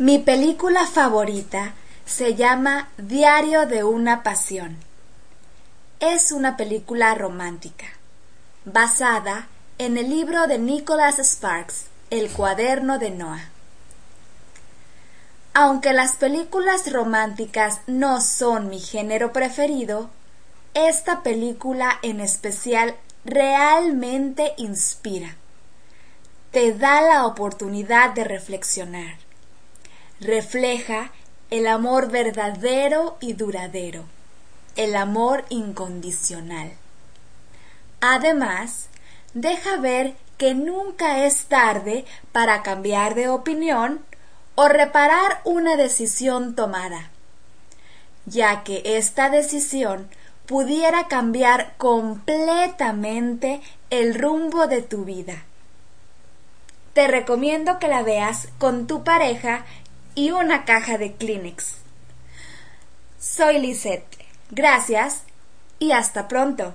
Mi película favorita se llama Diario de una Pasión. Es una película romántica, basada en el libro de Nicholas Sparks, El cuaderno de Noah. Aunque las películas románticas no son mi género preferido, esta película en especial realmente inspira. Te da la oportunidad de reflexionar refleja el amor verdadero y duradero, el amor incondicional. Además, deja ver que nunca es tarde para cambiar de opinión o reparar una decisión tomada, ya que esta decisión pudiera cambiar completamente el rumbo de tu vida. Te recomiendo que la veas con tu pareja y una caja de Kleenex. Soy Lisette. Gracias y hasta pronto.